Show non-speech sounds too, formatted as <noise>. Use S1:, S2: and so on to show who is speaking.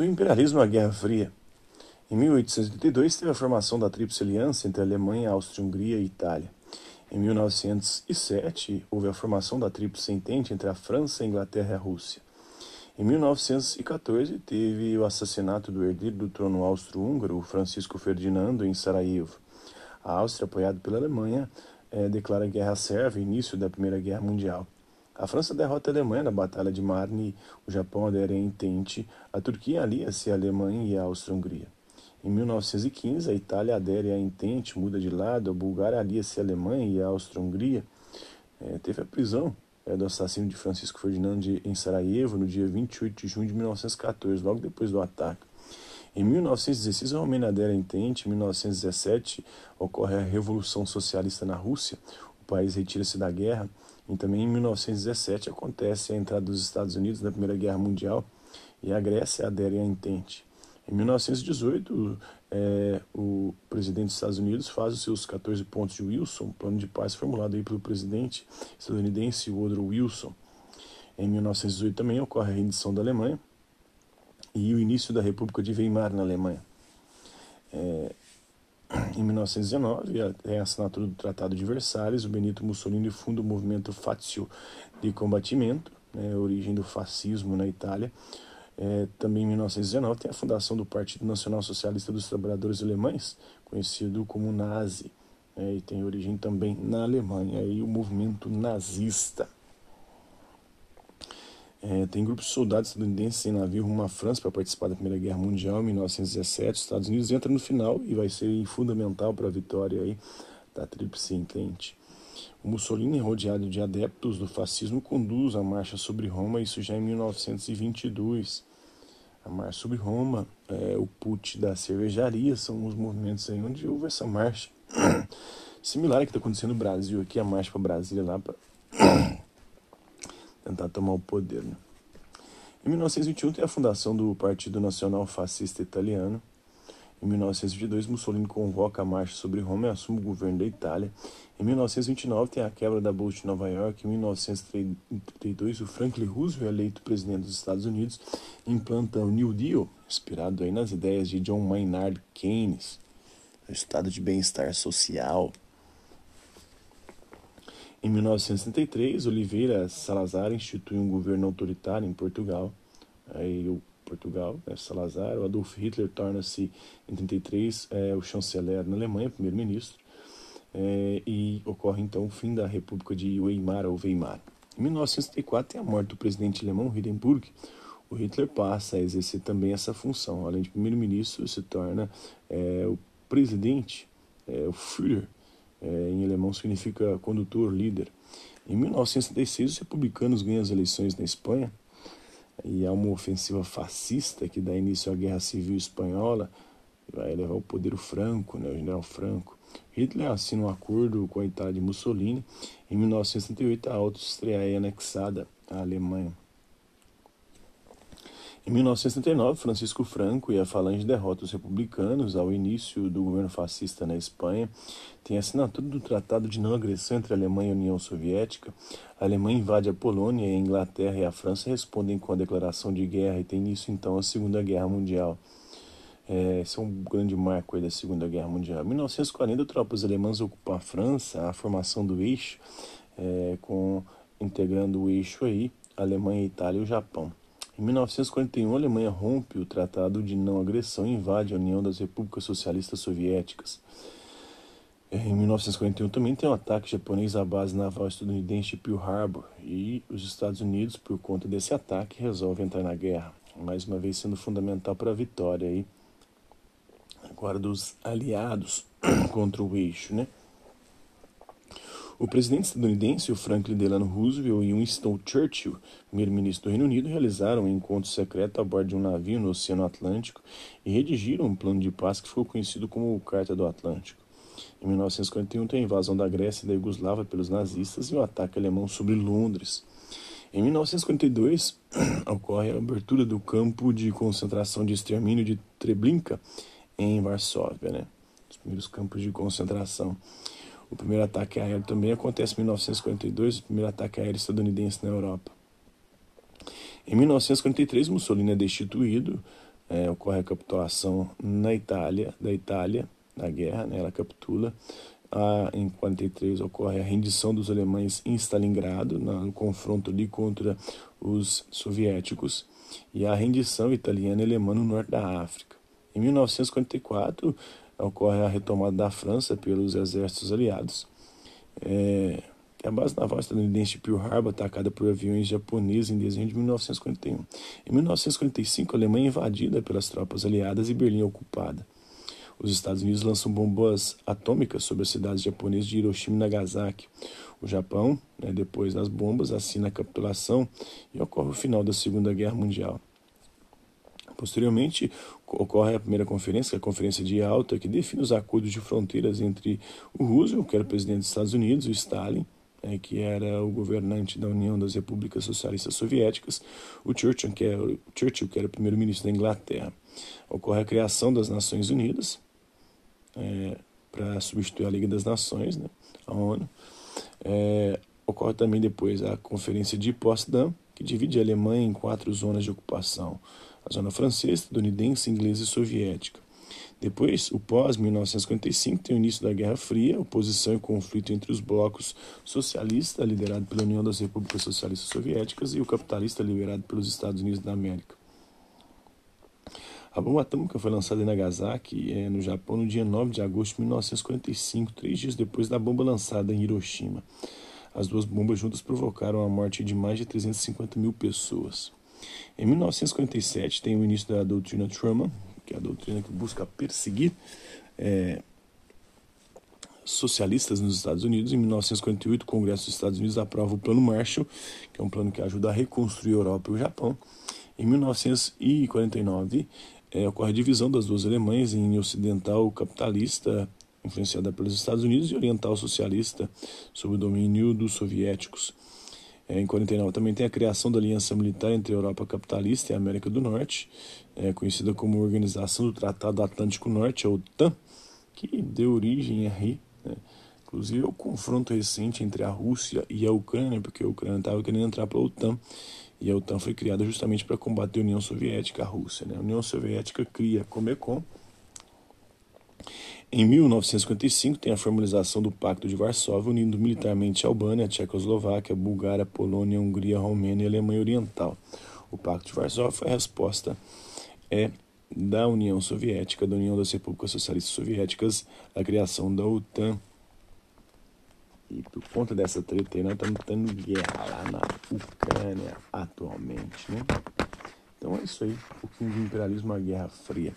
S1: Do imperialismo à Guerra Fria. Em 1882 teve a formação da Tríplice Aliança entre Alemanha, Áustria-Hungria e Itália. Em 1907 houve a formação da Tríplice Entente entre a França, a Inglaterra e a Rússia. Em 1914 teve o assassinato do herdeiro do trono austro-húngaro, Francisco Ferdinando, em Sarajevo. A Áustria, apoiada pela Alemanha, eh, declara guerra sérvia, início da Primeira Guerra Mundial. A França derrota a Alemanha na Batalha de Marne, o Japão adere à Entente, a Turquia alia-se à Alemanha e à Áustria-Hungria. Em 1915, a Itália adere à Entente, muda de lado, a Bulgária alia-se à Alemanha e à Áustria-Hungria. É, teve a prisão é, do assassino de Francisco Ferdinando de, em Sarajevo no dia 28 de junho de 1914, logo depois do ataque. Em 1916, a Romênia adere à Entente. Em 1917, ocorre a Revolução Socialista na Rússia. País retira-se da guerra. E também em 1917 acontece a entrada dos Estados Unidos na Primeira Guerra Mundial e a Grécia adere à Entente. Em 1918, é, o presidente dos Estados Unidos faz os seus 14 pontos de Wilson, plano de paz formulado aí pelo presidente estadunidense Woodrow Wilson. Em 1918 também ocorre a rendição da Alemanha e o início da República de Weimar na Alemanha. É, em 1919, é a assinatura do Tratado de Versalhes, o Benito Mussolini funda o movimento Fazio de combatimento, né, origem do fascismo na Itália. É, também em 1919 tem a fundação do Partido Nacional Socialista dos Trabalhadores Alemães, conhecido como Nazi, né, e tem origem também na Alemanha, e o movimento nazista. É, tem grupos de soldados estadunidenses em navio rumo à França para participar da Primeira Guerra Mundial em 1917. Os Estados Unidos entra no final e vai ser fundamental para a vitória aí da Tríplice Entente. O Mussolini, rodeado de adeptos do fascismo, conduz a marcha sobre Roma, isso já em 1922. A marcha sobre Roma, é, o put da cervejaria, são os movimentos aí onde houve essa marcha. <coughs> Similar que está acontecendo no Brasil, aqui a marcha para Brasília lá para tentar tomar o poder. Né? Em 1921 tem a fundação do Partido Nacional Fascista Italiano. Em 1922, Mussolini convoca a marcha sobre Roma e assume o governo da Itália. Em 1929 tem a quebra da Bolsa de Nova York. Em 1932, o Franklin Roosevelt, eleito presidente dos Estados Unidos, implanta o New Deal, inspirado aí nas ideias de John Maynard Keynes, o estado de bem-estar social. Em 1963, Oliveira Salazar institui um governo autoritário em Portugal. Aí o Portugal, né, Salazar, o Adolf Hitler torna-se em 33 é, o chanceler na Alemanha, primeiro-ministro, é, e ocorre então o fim da República de Weimar ou Weimar. Em 1964 tem a morte do presidente alemão Hindenburg. O Hitler passa a exercer também essa função, além de primeiro-ministro, se torna é, o presidente, é, o Führer, em alemão significa condutor, líder. Em 1966, os republicanos ganham as eleições na Espanha e há uma ofensiva fascista que dá início à Guerra Civil Espanhola, vai levar o poder o Franco, né, o general Franco. Hitler assina um acordo com a Itália de Mussolini. Em 1968, a Áustria é anexada à Alemanha. Em 1979, Francisco Franco e a Falange derrotam os republicanos ao início do governo fascista na Espanha. Tem a assinatura do Tratado de Não Agressão entre a Alemanha e a União Soviética. A Alemanha invade a Polônia e a Inglaterra e a França respondem com a declaração de guerra e tem início então a Segunda Guerra Mundial. É, esse é um grande marco da Segunda Guerra Mundial. Em 1940, tropas alemãs ocupam a França, a formação do eixo, é, com integrando o eixo aí, Alemanha, Itália e o Japão. Em 1941, a Alemanha rompe o Tratado de Não Agressão e invade a União das Repúblicas Socialistas Soviéticas. É, em 1941 também tem um ataque japonês à base naval estadunidense de Pearl Harbor e os Estados Unidos, por conta desse ataque, resolvem entrar na guerra, mais uma vez sendo fundamental para a vitória aí, agora dos aliados <clears throat> contra o eixo, né? O presidente estadunidense, o Franklin Delano Roosevelt e Winston Churchill, primeiro-ministro do Reino Unido, realizaram um encontro secreto a bordo de um navio no Oceano Atlântico e redigiram um plano de paz que ficou conhecido como Carta do Atlântico. Em 1941 tem a invasão da Grécia e da Iugoslávia pelos nazistas e o ataque alemão sobre Londres. Em 1942 <clears throat> ocorre a abertura do campo de concentração de extermínio de Treblinka em Varsóvia, né? Os primeiros campos de concentração. O primeiro ataque aéreo também acontece em 1942, o primeiro ataque aéreo estadunidense na Europa. Em 1943, Mussolini é destituído é, ocorre a capitulação na Itália, da Itália, na guerra, né, ela capitula. Ah, em 43 ocorre a rendição dos alemães em Stalingrado, no confronto ali contra os soviéticos, e a rendição italiana e alemã no norte da África. Em 1944 ocorre a retomada da França pelos exércitos aliados. É, a base naval estadunidense de Pearl Harbor atacada por aviões japoneses em dezembro de 1941. Em 1945, a Alemanha é invadida pelas tropas aliadas e Berlim é ocupada. Os Estados Unidos lançam bombas atômicas sobre as cidades japonesas de Hiroshima e Nagasaki. O Japão, né, depois das bombas, assina a capitulação e ocorre o final da Segunda Guerra Mundial. Posteriormente, ocorre a primeira conferência, que é a Conferência de Alta, que define os acordos de fronteiras entre o Roosevelt, que era o presidente dos Estados Unidos, e o Stalin, né, que era o governante da União das Repúblicas Socialistas Soviéticas, o Churchill, que era, o Churchill, que era o primeiro-ministro da Inglaterra. Ocorre a criação das Nações Unidas, é, para substituir a Liga das Nações, né, a ONU. É, ocorre também depois a Conferência de Potsdam, que divide a Alemanha em quatro zonas de ocupação: zona francesa, estadunidense, inglesa e soviética. Depois, o pós-1955 tem o início da Guerra Fria, oposição e conflito entre os blocos socialista, liderado pela União das Repúblicas Socialistas Soviéticas, e o capitalista, liderado pelos Estados Unidos da América. A bomba atômica foi lançada em Nagasaki, é, no Japão, no dia 9 de agosto de 1945, três dias depois da bomba lançada em Hiroshima. As duas bombas juntas provocaram a morte de mais de 350 mil pessoas. Em 1947 tem o início da doutrina Truman, que é a doutrina que busca perseguir é, socialistas nos Estados Unidos. Em 1948, o Congresso dos Estados Unidos aprova o Plano Marshall, que é um plano que ajuda a reconstruir a Europa e o Japão. Em 1949, é, ocorre a divisão das duas Alemanhas em ocidental capitalista, influenciada pelos Estados Unidos, e oriental socialista, sob o domínio dos soviéticos. É, em 49 também tem a criação da aliança militar entre a Europa capitalista e a América do Norte, é, conhecida como Organização do Tratado Atlântico Norte, a OTAN, que deu origem a RI. Né? Inclusive, o confronto recente entre a Rússia e a Ucrânia, porque a Ucrânia estava querendo entrar para a OTAN e a OTAN foi criada justamente para combater a União Soviética, a Rússia. Né? A União Soviética cria a Comecon. Em 1955 tem a formalização do Pacto de Varsóvia, unindo militarmente a Albânia, a Tchecoslováquia, a Bulgária, a Polônia, a Hungria, a Romênia e a Alemanha Oriental. O Pacto de Varsóvia foi a resposta é, da União Soviética, da União das Repúblicas Socialistas Soviéticas, à criação da OTAN e por conta dessa treta aí, nós estamos tendo guerra lá na Ucrânia atualmente, né? Então é isso aí, um pouquinho de imperialismo, a Guerra Fria.